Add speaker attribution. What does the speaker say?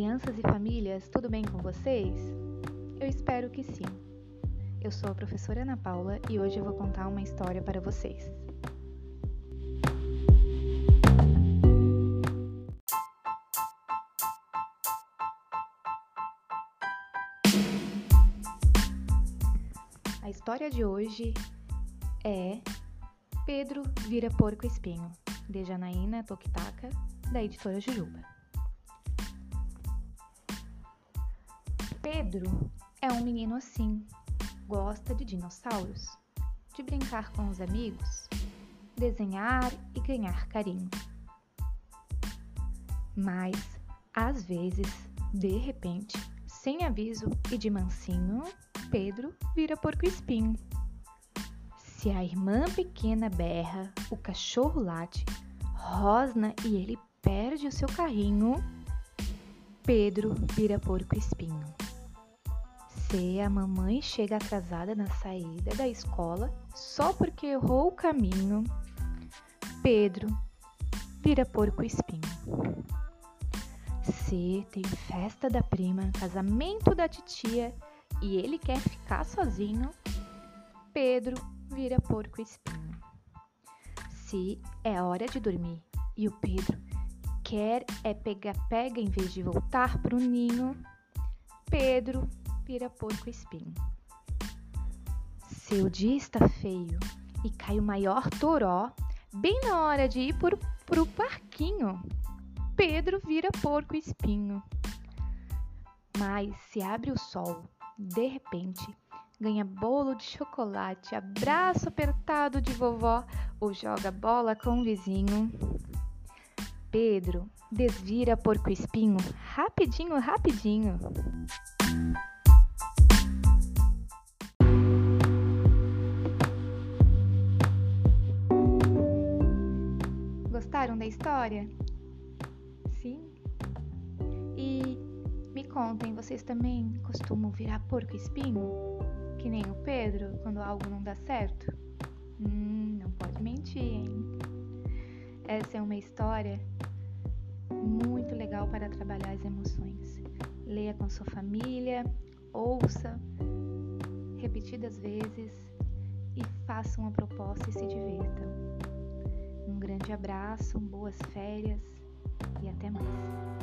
Speaker 1: crianças e famílias, tudo bem com vocês? Eu espero que sim. Eu sou a professora Ana Paula e hoje eu vou contar uma história para vocês. A história de hoje é Pedro vira porco espinho, de Janaína Tokitaka, da editora Jujuba. Pedro é um menino assim, gosta de dinossauros, de brincar com os amigos, desenhar e ganhar carinho. Mas, às vezes, de repente, sem aviso e de mansinho, Pedro vira porco espinho. Se a irmã pequena berra, o cachorro late, rosna e ele perde o seu carrinho, Pedro vira porco espinho. Se a mamãe chega atrasada na saída da escola só porque errou o caminho, Pedro vira porco espinho. Se tem festa da prima, casamento da titia e ele quer ficar sozinho, Pedro vira porco espinho. Se é hora de dormir e o Pedro quer é pega-pega em vez de voltar para o ninho, Pedro vira porco espinho. Se o dia está feio e cai o maior toró, bem na hora de ir por, pro parquinho, Pedro vira porco espinho. Mas se abre o sol, de repente, ganha bolo de chocolate, abraço apertado de vovó ou joga bola com o vizinho. Pedro desvira porco espinho rapidinho, rapidinho. Gostaram da história? Sim? E me contem, vocês também costumam virar porco espinho? Que nem o Pedro, quando algo não dá certo? Hum, não pode mentir, hein? Essa é uma história muito legal para trabalhar as emoções. Leia com sua família, ouça repetidas vezes e faça uma proposta e se divirtam. Um grande abraço, boas férias e até mais.